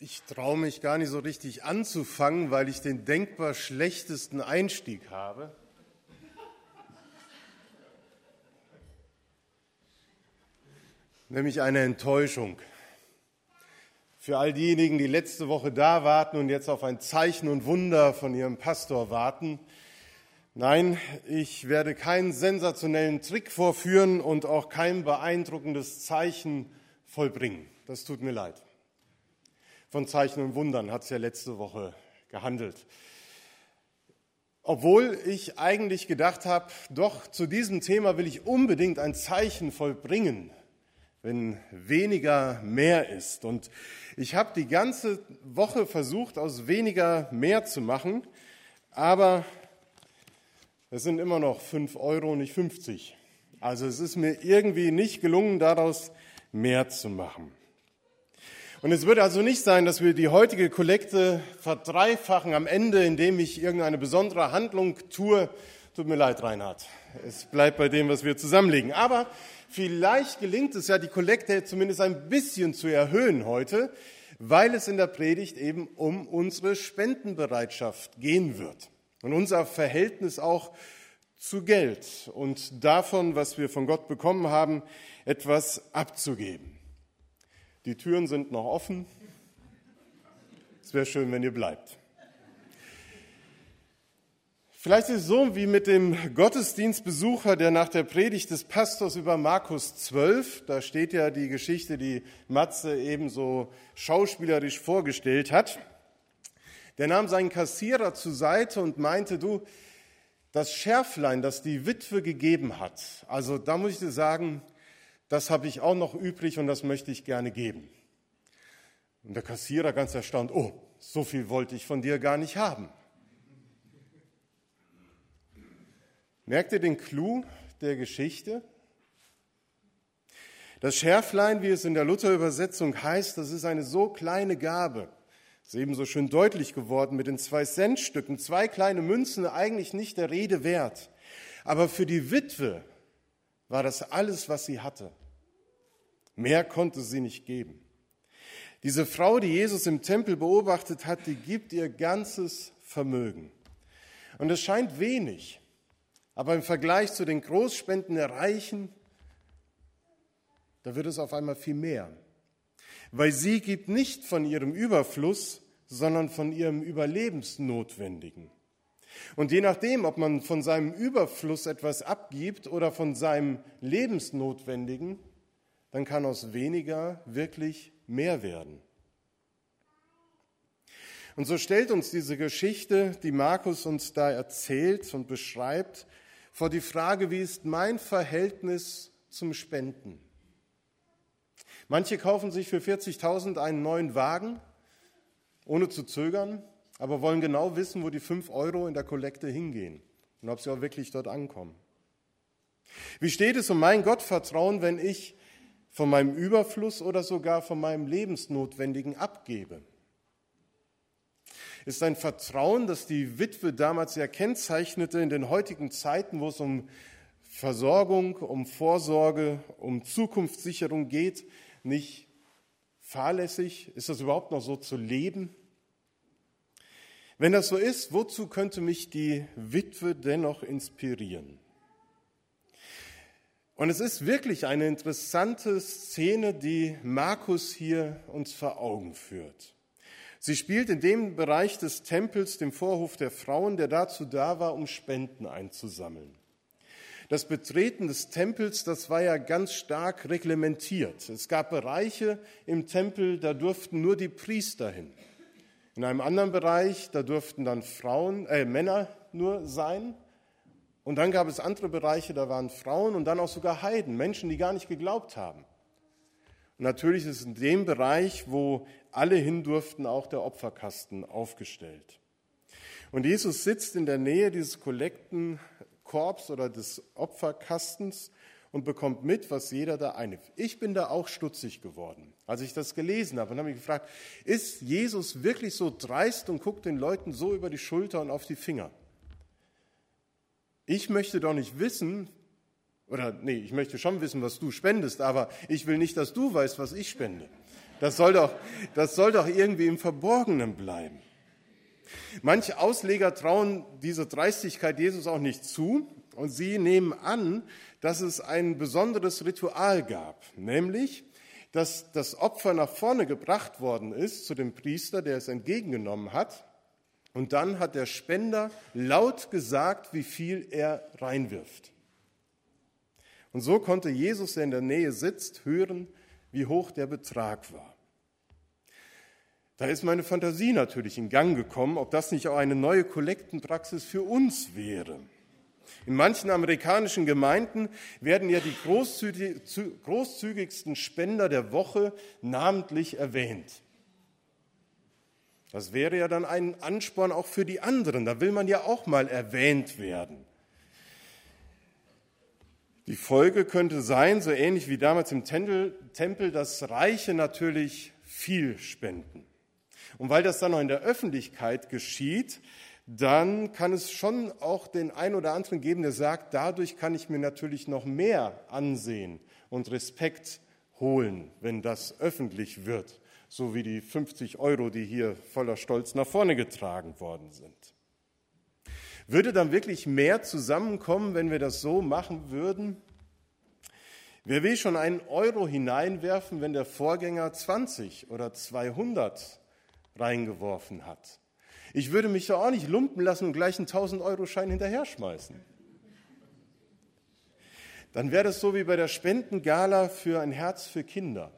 Ich traue mich gar nicht so richtig anzufangen, weil ich den denkbar schlechtesten Einstieg habe. Nämlich eine Enttäuschung. Für all diejenigen, die letzte Woche da warten und jetzt auf ein Zeichen und Wunder von ihrem Pastor warten. Nein, ich werde keinen sensationellen Trick vorführen und auch kein beeindruckendes Zeichen vollbringen. Das tut mir leid. Von Zeichen und Wundern hat es ja letzte Woche gehandelt. Obwohl ich eigentlich gedacht habe, doch zu diesem Thema will ich unbedingt ein Zeichen vollbringen, wenn weniger mehr ist. Und ich habe die ganze Woche versucht, aus weniger mehr zu machen, aber es sind immer noch fünf Euro, nicht 50. Also es ist mir irgendwie nicht gelungen, daraus mehr zu machen. Und es wird also nicht sein, dass wir die heutige Kollekte verdreifachen am Ende, indem ich irgendeine besondere Handlung tue. Tut mir leid, Reinhard. Es bleibt bei dem, was wir zusammenlegen. Aber vielleicht gelingt es ja, die Kollekte zumindest ein bisschen zu erhöhen heute, weil es in der Predigt eben um unsere Spendenbereitschaft gehen wird. Und unser Verhältnis auch zu Geld und davon, was wir von Gott bekommen haben, etwas abzugeben. Die Türen sind noch offen. Es wäre schön, wenn ihr bleibt. Vielleicht ist es so wie mit dem Gottesdienstbesucher, der nach der Predigt des Pastors über Markus 12, da steht ja die Geschichte, die Matze ebenso schauspielerisch vorgestellt hat, der nahm seinen Kassierer zur Seite und meinte, du, das Schärflein, das die Witwe gegeben hat, also da muss ich dir sagen, das habe ich auch noch übrig und das möchte ich gerne geben. Und der Kassierer ganz erstaunt, oh, so viel wollte ich von dir gar nicht haben. Merkt ihr den Clou der Geschichte? Das Schärflein, wie es in der Luther-Übersetzung heißt, das ist eine so kleine Gabe. Das ist ebenso schön deutlich geworden mit den zwei Centstücken, zwei kleine Münzen, eigentlich nicht der Rede wert. Aber für die Witwe war das alles, was sie hatte. Mehr konnte sie nicht geben. Diese Frau, die Jesus im Tempel beobachtet hat, die gibt ihr ganzes Vermögen. Und es scheint wenig, aber im Vergleich zu den Großspenden der Reichen, da wird es auf einmal viel mehr. Weil sie gibt nicht von ihrem Überfluss, sondern von ihrem Überlebensnotwendigen. Und je nachdem, ob man von seinem Überfluss etwas abgibt oder von seinem Lebensnotwendigen, dann kann aus weniger wirklich mehr werden. Und so stellt uns diese Geschichte, die Markus uns da erzählt und beschreibt, vor die Frage, wie ist mein Verhältnis zum Spenden? Manche kaufen sich für 40.000 einen neuen Wagen, ohne zu zögern aber wollen genau wissen, wo die fünf Euro in der Kollekte hingehen und ob sie auch wirklich dort ankommen. Wie steht es um mein Gottvertrauen, wenn ich von meinem Überfluss oder sogar von meinem Lebensnotwendigen abgebe? Ist ein Vertrauen, das die Witwe damals ja kennzeichnete in den heutigen Zeiten, wo es um Versorgung, um Vorsorge, um Zukunftssicherung geht, nicht fahrlässig? Ist das überhaupt noch so zu leben? Wenn das so ist, wozu könnte mich die Witwe dennoch inspirieren? Und es ist wirklich eine interessante Szene, die Markus hier uns vor Augen führt. Sie spielt in dem Bereich des Tempels, dem Vorhof der Frauen, der dazu da war, um Spenden einzusammeln. Das Betreten des Tempels, das war ja ganz stark reglementiert. Es gab Bereiche im Tempel, da durften nur die Priester hin. In einem anderen Bereich, da durften dann Frauen, äh, Männer nur sein. Und dann gab es andere Bereiche, da waren Frauen und dann auch sogar Heiden, Menschen, die gar nicht geglaubt haben. Und natürlich ist in dem Bereich, wo alle hin durften, auch der Opferkasten aufgestellt. Und Jesus sitzt in der Nähe dieses Kollektenkorbs oder des Opferkastens und bekommt mit, was jeder da einnimmt. Ich bin da auch stutzig geworden, als ich das gelesen habe und habe mich gefragt, ist Jesus wirklich so dreist und guckt den Leuten so über die Schulter und auf die Finger? Ich möchte doch nicht wissen, oder nee, ich möchte schon wissen, was du spendest, aber ich will nicht, dass du weißt, was ich spende. Das soll doch, das soll doch irgendwie im Verborgenen bleiben. Manche Ausleger trauen diese Dreistigkeit Jesus auch nicht zu und sie nehmen an, dass es ein besonderes Ritual gab, nämlich, dass das Opfer nach vorne gebracht worden ist zu dem Priester, der es entgegengenommen hat, und dann hat der Spender laut gesagt, wie viel er reinwirft. Und so konnte Jesus, der in der Nähe sitzt, hören, wie hoch der Betrag war. Da ist meine Fantasie natürlich in Gang gekommen, ob das nicht auch eine neue Kollektenpraxis für uns wäre. In manchen amerikanischen Gemeinden werden ja die großzügigsten Spender der Woche namentlich erwähnt. Das wäre ja dann ein Ansporn auch für die anderen. Da will man ja auch mal erwähnt werden. Die Folge könnte sein, so ähnlich wie damals im Tempel, dass Reiche natürlich viel spenden. Und weil das dann noch in der Öffentlichkeit geschieht, dann kann es schon auch den einen oder anderen geben, der sagt, dadurch kann ich mir natürlich noch mehr ansehen und Respekt holen, wenn das öffentlich wird, so wie die 50 Euro, die hier voller Stolz nach vorne getragen worden sind. Würde dann wirklich mehr zusammenkommen, wenn wir das so machen würden? Wer will schon einen Euro hineinwerfen, wenn der Vorgänger 20 oder 200 reingeworfen hat. Ich würde mich doch auch nicht lumpen lassen und gleich einen 1000-Euro-Schein hinterher schmeißen. Dann wäre das so wie bei der Spendengala für ein Herz für Kinder.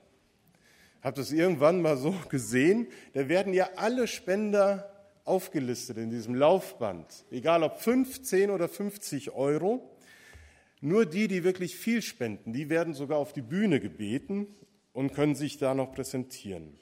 Habt das irgendwann mal so gesehen? Da werden ja alle Spender aufgelistet in diesem Laufband, egal ob 15 oder 50 Euro. Nur die, die wirklich viel spenden, die werden sogar auf die Bühne gebeten und können sich da noch präsentieren.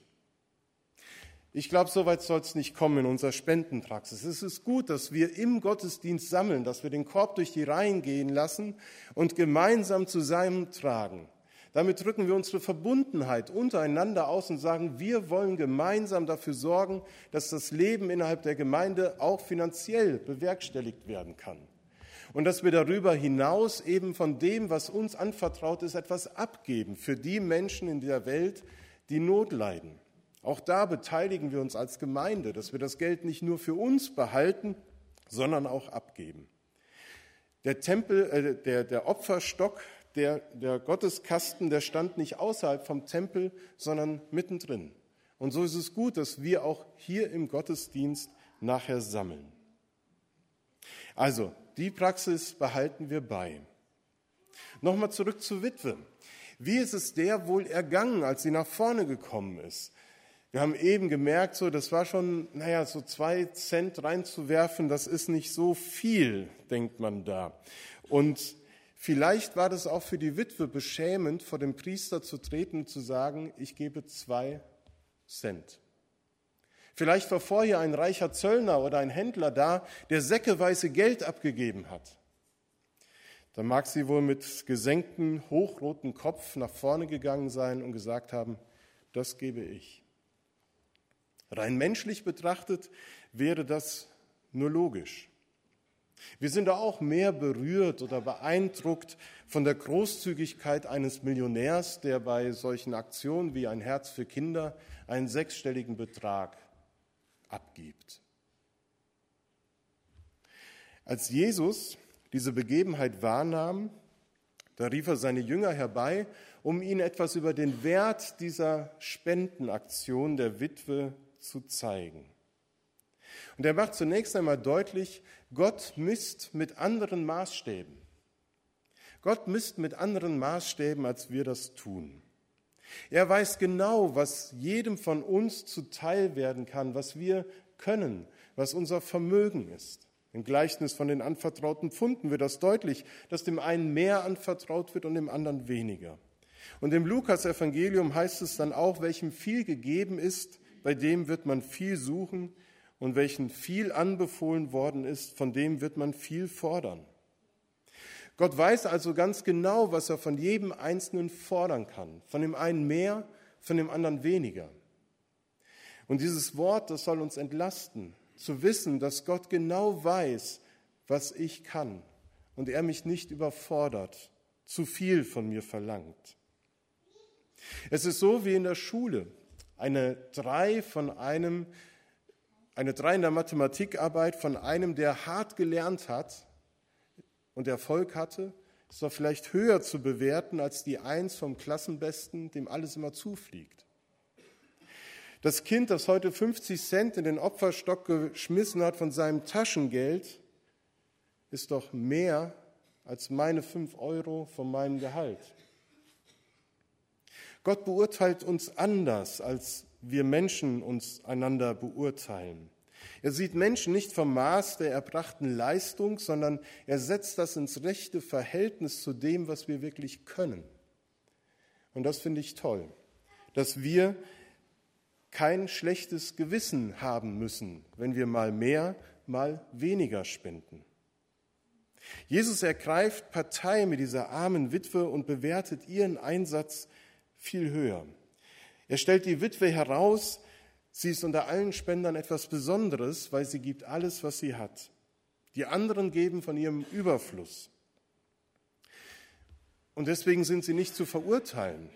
Ich glaube, so weit soll es nicht kommen in unserer Spendenpraxis. Es ist gut, dass wir im Gottesdienst sammeln, dass wir den Korb durch die Reihen gehen lassen und gemeinsam zusammentragen. Damit drücken wir unsere Verbundenheit untereinander aus und sagen, wir wollen gemeinsam dafür sorgen, dass das Leben innerhalb der Gemeinde auch finanziell bewerkstelligt werden kann. Und dass wir darüber hinaus eben von dem, was uns anvertraut ist, etwas abgeben für die Menschen in der Welt, die Not leiden. Auch da beteiligen wir uns als Gemeinde, dass wir das Geld nicht nur für uns behalten, sondern auch abgeben. Der Tempel, äh, der, der Opferstock, der, der Gotteskasten, der stand nicht außerhalb vom Tempel, sondern mittendrin. Und so ist es gut, dass wir auch hier im Gottesdienst nachher sammeln. Also, die Praxis behalten wir bei. Nochmal zurück zur Witwe. Wie ist es der wohl ergangen, als sie nach vorne gekommen ist? Wir haben eben gemerkt, so, das war schon, naja, so zwei Cent reinzuwerfen, das ist nicht so viel, denkt man da. Und vielleicht war das auch für die Witwe beschämend, vor dem Priester zu treten und zu sagen, ich gebe zwei Cent. Vielleicht war vorher ein reicher Zöllner oder ein Händler da, der säckeweise Geld abgegeben hat. Da mag sie wohl mit gesenktem, hochrotem Kopf nach vorne gegangen sein und gesagt haben, das gebe ich. Rein menschlich betrachtet wäre das nur logisch. Wir sind auch mehr berührt oder beeindruckt von der Großzügigkeit eines Millionärs, der bei solchen Aktionen wie ein Herz für Kinder einen sechsstelligen Betrag abgibt. Als Jesus diese Begebenheit wahrnahm, da rief er seine Jünger herbei, um ihnen etwas über den Wert dieser Spendenaktion der Witwe zu zeigen. Und er macht zunächst einmal deutlich, Gott misst mit anderen Maßstäben. Gott misst mit anderen Maßstäben, als wir das tun. Er weiß genau, was jedem von uns zuteil werden kann, was wir können, was unser Vermögen ist. Im Gleichnis von den anvertrauten Pfunden wird das deutlich, dass dem einen mehr anvertraut wird und dem anderen weniger. Und im Lukas-Evangelium heißt es dann auch, welchem viel gegeben ist, bei dem wird man viel suchen und welchen viel anbefohlen worden ist, von dem wird man viel fordern. Gott weiß also ganz genau, was er von jedem Einzelnen fordern kann. Von dem einen mehr, von dem anderen weniger. Und dieses Wort, das soll uns entlasten, zu wissen, dass Gott genau weiß, was ich kann und er mich nicht überfordert, zu viel von mir verlangt. Es ist so wie in der Schule. eine Drei von einem, eine Drei in der Mathematikarbeit von einem, der hart gelernt hat und Erfolg hatte, ist doch vielleicht höher zu bewerten als die Eins vom Klassenbesten, dem alles immer zufliegt. Das Kind, das heute 50 Cent in den Opferstock geschmissen hat von seinem Taschengeld, ist doch mehr als meine fünf Euro von meinem Gehalt. Gott beurteilt uns anders, als wir Menschen uns einander beurteilen. Er sieht Menschen nicht vom Maß der erbrachten Leistung, sondern er setzt das ins rechte Verhältnis zu dem, was wir wirklich können. Und das finde ich toll, dass wir kein schlechtes Gewissen haben müssen, wenn wir mal mehr, mal weniger spenden. Jesus ergreift Partei mit dieser armen Witwe und bewertet ihren Einsatz viel höher. Er stellt die Witwe heraus, sie ist unter allen Spendern etwas Besonderes, weil sie gibt alles, was sie hat. Die anderen geben von ihrem Überfluss. Und deswegen sind sie nicht zu verurteilen.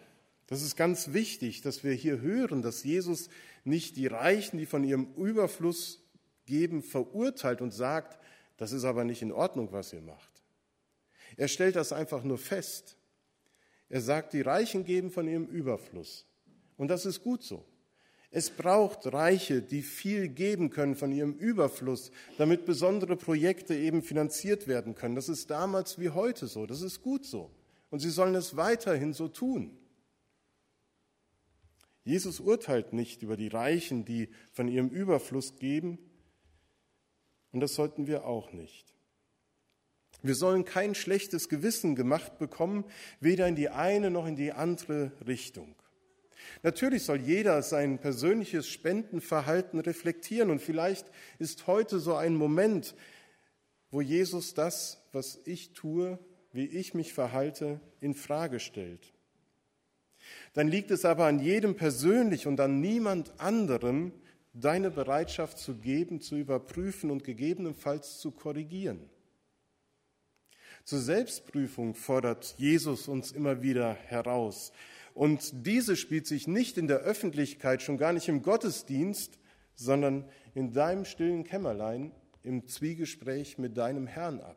Das ist ganz wichtig, dass wir hier hören, dass Jesus nicht die Reichen, die von ihrem Überfluss geben, verurteilt und sagt, das ist aber nicht in Ordnung, was ihr macht. Er stellt das einfach nur fest. Er sagt, die Reichen geben von ihrem Überfluss. Und das ist gut so. Es braucht Reiche, die viel geben können von ihrem Überfluss, damit besondere Projekte eben finanziert werden können. Das ist damals wie heute so. Das ist gut so. Und sie sollen es weiterhin so tun. Jesus urteilt nicht über die Reichen, die von ihrem Überfluss geben, und das sollten wir auch nicht. Wir sollen kein schlechtes Gewissen gemacht bekommen, weder in die eine noch in die andere Richtung. Natürlich soll jeder sein persönliches Spendenverhalten reflektieren und vielleicht ist heute so ein Moment, wo Jesus das, was ich tue, wie ich mich verhalte, in Frage stellt. Dann liegt es aber an jedem persönlich und an niemand anderem, deine Bereitschaft zu geben, zu überprüfen und gegebenenfalls zu korrigieren. Zur Selbstprüfung fordert Jesus uns immer wieder heraus. Und diese spielt sich nicht in der Öffentlichkeit, schon gar nicht im Gottesdienst, sondern in deinem stillen Kämmerlein im Zwiegespräch mit deinem Herrn ab.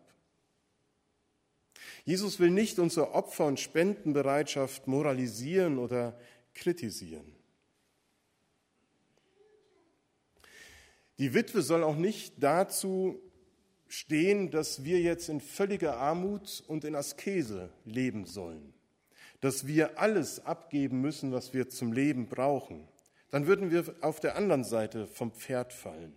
Jesus will nicht unsere Opfer- und Spendenbereitschaft moralisieren oder kritisieren. Die Witwe soll auch nicht dazu stehen, dass wir jetzt in völliger Armut und in Askese leben sollen, dass wir alles abgeben müssen, was wir zum Leben brauchen. Dann würden wir auf der anderen Seite vom Pferd fallen.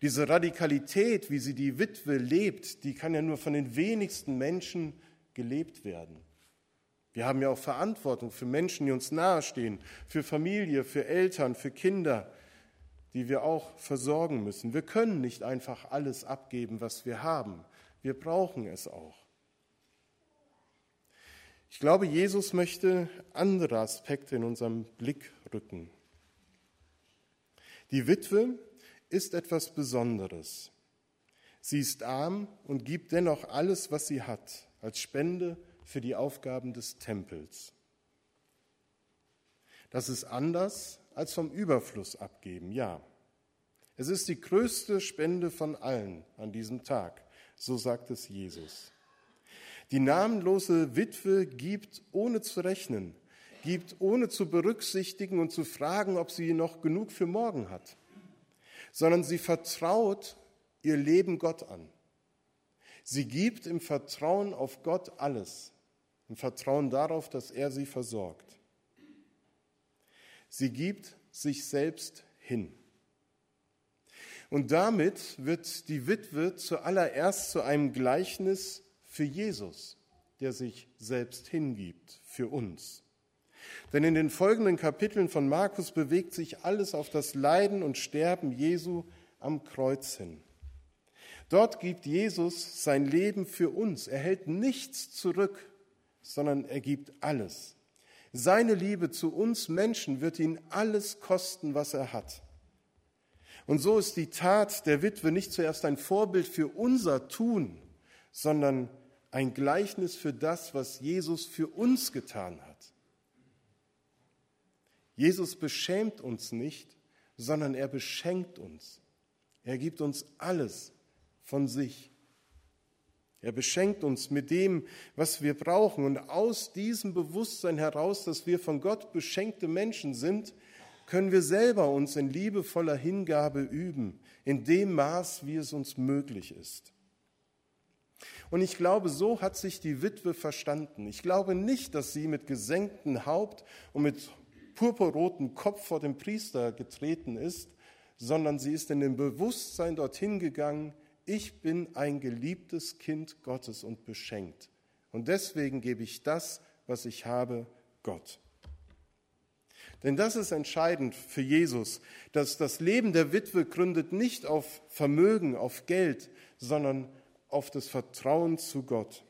Diese Radikalität, wie sie die Witwe lebt, die kann ja nur von den wenigsten Menschen gelebt werden. Wir haben ja auch Verantwortung für Menschen, die uns nahestehen, für Familie, für Eltern, für Kinder, die wir auch versorgen müssen. Wir können nicht einfach alles abgeben, was wir haben. Wir brauchen es auch. Ich glaube, Jesus möchte andere Aspekte in unserem Blick rücken. Die Witwe ist etwas Besonderes. Sie ist arm und gibt dennoch alles, was sie hat, als Spende für die Aufgaben des Tempels. Das ist anders als vom Überfluss abgeben, ja. Es ist die größte Spende von allen an diesem Tag, so sagt es Jesus. Die namenlose Witwe gibt ohne zu rechnen, gibt ohne zu berücksichtigen und zu fragen, ob sie noch genug für morgen hat, sondern sie vertraut ihr Leben Gott an. Sie gibt im Vertrauen auf Gott alles, im Vertrauen darauf, dass er sie versorgt. Sie gibt sich selbst hin. Und damit wird die Witwe zuallererst zu einem Gleichnis für Jesus, der sich selbst hingibt, für uns. Denn in den folgenden Kapiteln von Markus bewegt sich alles auf das Leiden und Sterben Jesu am Kreuz hin. Dort gibt Jesus sein Leben für uns. Er hält nichts zurück, sondern er gibt alles. Seine Liebe zu uns Menschen wird ihn alles kosten, was er hat. Und so ist die Tat der Witwe nicht zuerst ein Vorbild für unser Tun, sondern ein Gleichnis für das, was Jesus für uns getan hat. Jesus beschämt uns nicht, sondern er beschenkt uns. Er gibt uns alles von sich. Er beschenkt uns mit dem, was wir brauchen. Und aus diesem Bewusstsein heraus, dass wir von Gott beschenkte Menschen sind, können wir selber uns in liebevoller Hingabe üben, in dem Maß, wie es uns möglich ist. Und ich glaube, so hat sich die Witwe verstanden. Ich glaube nicht, dass sie mit gesenktem Haupt und mit purpurrotem Kopf vor dem Priester getreten ist, sondern sie ist in dem Bewusstsein dorthin gegangen, ich bin ein geliebtes Kind Gottes und beschenkt. Und deswegen gebe ich das, was ich habe, Gott. Denn das ist entscheidend für Jesus, dass das Leben der Witwe gründet nicht auf Vermögen, auf Geld, sondern auf das Vertrauen zu Gott.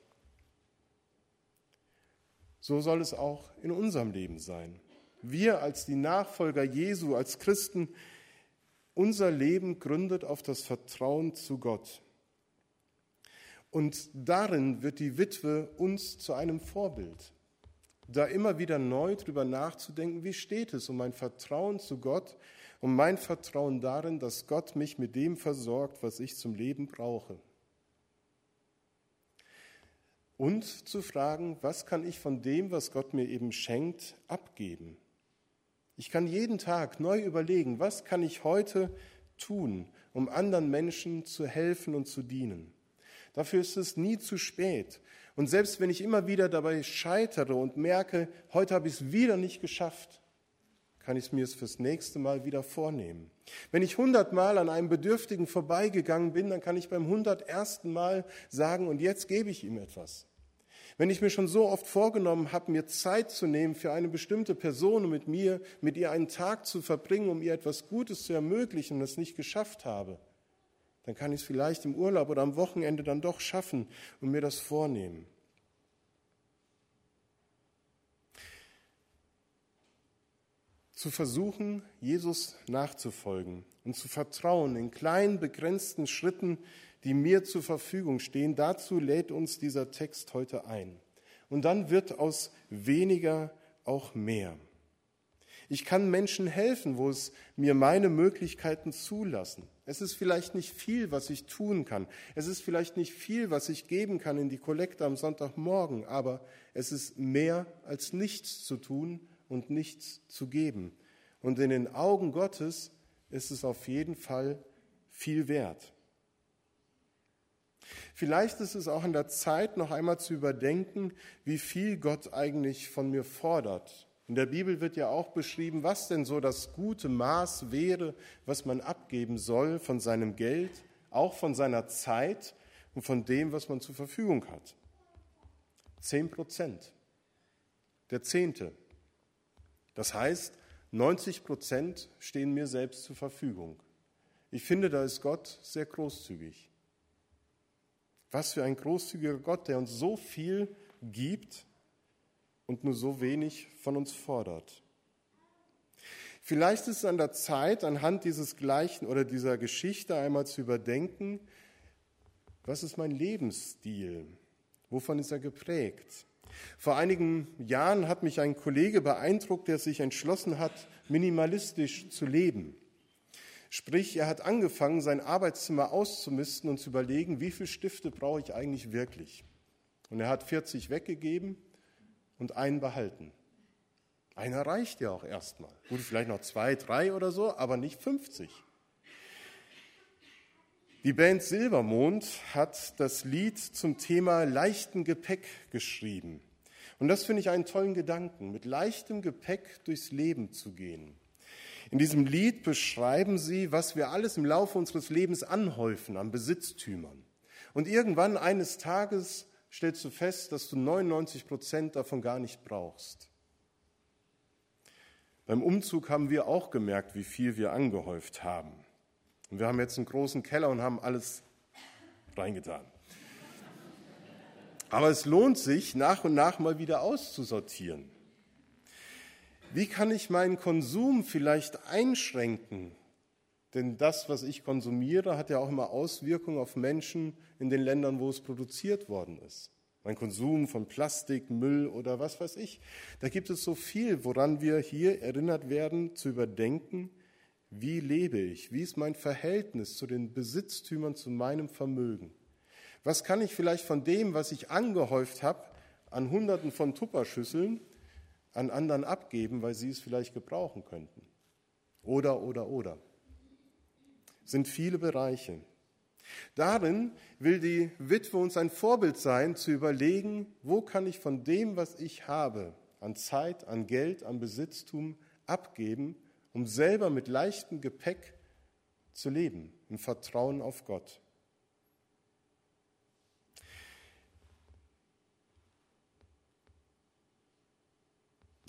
So soll es auch in unserem Leben sein. Wir als die Nachfolger Jesu, als Christen, unser Leben gründet auf das Vertrauen zu Gott. Und darin wird die Witwe uns zu einem Vorbild. Da immer wieder neu drüber nachzudenken, wie steht es um mein Vertrauen zu Gott, um mein Vertrauen darin, dass Gott mich mit dem versorgt, was ich zum Leben brauche. Und zu fragen, was kann ich von dem, was Gott mir eben schenkt, abgeben? Ich kann jeden Tag neu überlegen, was kann ich heute tun, um anderen Menschen zu helfen und zu dienen. Dafür ist es nie zu spät. Und selbst wenn ich immer wieder dabei scheitere und merke, heute habe ich es wieder nicht geschafft, kann ich es mir fürs nächste Mal wieder vornehmen. Wenn ich hundertmal an einem Bedürftigen vorbeigegangen bin, dann kann ich beim hundertersten Mal sagen, und jetzt gebe ich ihm etwas. Wenn ich mir schon so oft vorgenommen habe, mir Zeit zu nehmen für eine bestimmte Person und mit mir, mit ihr einen Tag zu verbringen, um ihr etwas Gutes zu ermöglichen und es nicht geschafft habe, dann kann ich es vielleicht im Urlaub oder am Wochenende dann doch schaffen und mir das vornehmen. Zu versuchen, Jesus nachzufolgen und zu vertrauen in kleinen, begrenzten Schritten, die mir zur Verfügung stehen. Dazu lädt uns dieser Text heute ein. Und dann wird aus weniger auch mehr. Ich kann Menschen helfen, wo es mir meine Möglichkeiten zulassen. Es ist vielleicht nicht viel, was ich tun kann. Es ist vielleicht nicht viel, was ich geben kann in die Kollekte am Sonntagmorgen, aber es ist mehr als nichts zu tun und nichts zu geben. Und in den Augen Gottes ist es auf jeden Fall viel wert. Vielleicht ist es auch an der Zeit, noch einmal zu überdenken, wie viel Gott eigentlich von mir fordert. In der Bibel wird ja auch beschrieben, was denn so das gute Maß wäre, was man abgeben soll von seinem Geld, auch von seiner Zeit und von dem, was man zur Verfügung hat. Zehn Prozent. Der Zehnte. Das heißt, 90 Prozent stehen mir selbst zur Verfügung. Ich finde, da ist Gott sehr großzügig. Was für ein großzügiger Gott, der uns so viel gibt und nur so wenig von uns fordert. Vielleicht ist es an der Zeit, anhand dieses gleichen oder dieser Geschichte einmal zu überdenken, was ist mein Lebensstil? Wovon ist er geprägt? Vor einigen Jahren hat mich ein Kollege beeindruckt, der sich entschlossen hat, minimalistisch zu leben. Sprich, er hat angefangen, sein Arbeitszimmer auszumisten und zu überlegen, wie viele Stifte brauche ich eigentlich wirklich. Und er hat 40 weggegeben und einen behalten. Einer reicht ja auch erstmal. Gut, vielleicht noch zwei, drei oder so, aber nicht 50. Die Band Silbermond hat das Lied zum Thema leichten Gepäck geschrieben. Und das finde ich einen tollen Gedanken, mit leichtem Gepäck durchs Leben zu gehen. In diesem Lied beschreiben sie, was wir alles im Laufe unseres Lebens anhäufen an Besitztümern. Und irgendwann eines Tages stellst du fest, dass du 99 Prozent davon gar nicht brauchst. Beim Umzug haben wir auch gemerkt, wie viel wir angehäuft haben. Und wir haben jetzt einen großen Keller und haben alles reingetan. Aber es lohnt sich, nach und nach mal wieder auszusortieren. Wie kann ich meinen Konsum vielleicht einschränken? Denn das, was ich konsumiere, hat ja auch immer Auswirkungen auf Menschen in den Ländern, wo es produziert worden ist. mein Konsum von Plastik, Müll oder was weiß ich. Da gibt es so viel, woran wir hier erinnert werden, zu überdenken, wie lebe ich, wie ist mein Verhältnis zu den Besitztümern, zu meinem Vermögen. Was kann ich vielleicht von dem, was ich angehäuft habe, an Hunderten von Tupperschüsseln, an anderen abgeben, weil sie es vielleicht gebrauchen könnten? Oder, oder, oder. Sind viele Bereiche. Darin will die Witwe uns ein Vorbild sein, zu überlegen, wo kann ich von dem, was ich habe, an Zeit, an Geld, an Besitztum abgeben, um selber mit leichtem Gepäck zu leben, im Vertrauen auf Gott.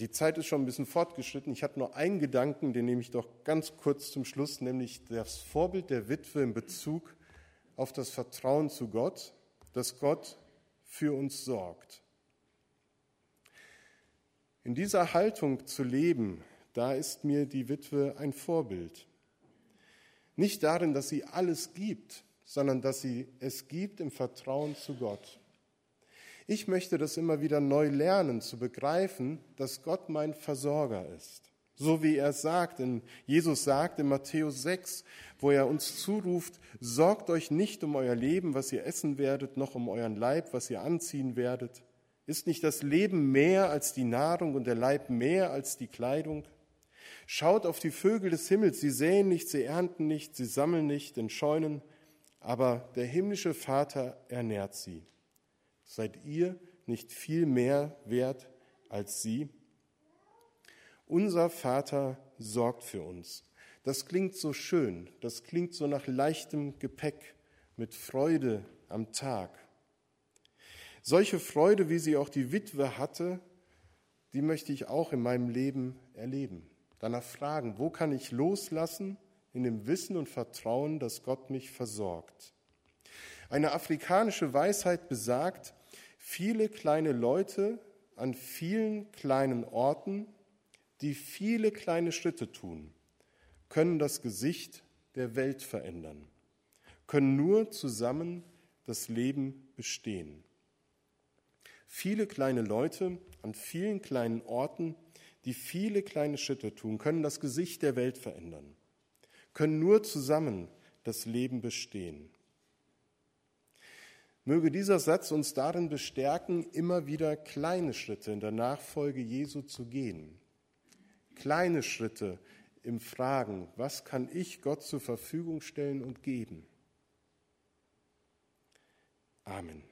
Die Zeit ist schon ein bisschen fortgeschritten. Ich habe nur einen Gedanken, den nehme ich doch ganz kurz zum Schluss, nämlich das Vorbild der Witwe in Bezug auf das Vertrauen zu Gott, dass Gott für uns sorgt. In dieser Haltung zu leben, da ist mir die Witwe ein Vorbild. Nicht darin, dass sie alles gibt, sondern dass sie es gibt im Vertrauen zu Gott. Ich möchte das immer wieder neu lernen, zu begreifen, dass Gott mein Versorger ist. So wie er sagt, in, Jesus sagt in Matthäus 6, wo er uns zuruft, sorgt euch nicht um euer Leben, was ihr essen werdet, noch um euren Leib, was ihr anziehen werdet. Ist nicht das Leben mehr als die Nahrung und der Leib mehr als die Kleidung? Schaut auf die Vögel des Himmels, sie säen nicht, sie ernten nicht, sie sammeln nicht in Scheunen, aber der himmlische Vater ernährt sie. Seid ihr nicht viel mehr wert als sie? Unser Vater sorgt für uns. Das klingt so schön, das klingt so nach leichtem Gepäck, mit Freude am Tag. Solche Freude, wie sie auch die Witwe hatte, die möchte ich auch in meinem Leben erleben. Danach fragen, wo kann ich loslassen in dem Wissen und Vertrauen, dass Gott mich versorgt. Eine afrikanische Weisheit besagt, viele kleine Leute an vielen kleinen Orten die viele kleine Schritte tun, können das Gesicht der Welt verändern, können nur zusammen das Leben bestehen. Viele kleine Leute an vielen kleinen Orten, die viele kleine Schritte tun, können das Gesicht der Welt verändern, können nur zusammen das Leben bestehen. Möge dieser Satz uns darin bestärken, immer wieder kleine Schritte in der Nachfolge Jesu zu gehen, kleine Schritte im Fragen, was kann ich Gott zur Verfügung stellen und geben. Amen.